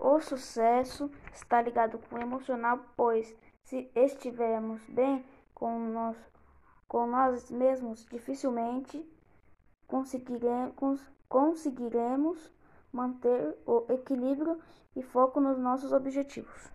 O sucesso está ligado com o emocional, pois se estivermos bem com nós, com nós mesmos, dificilmente conseguiremos, conseguiremos manter o equilíbrio e foco nos nossos objetivos.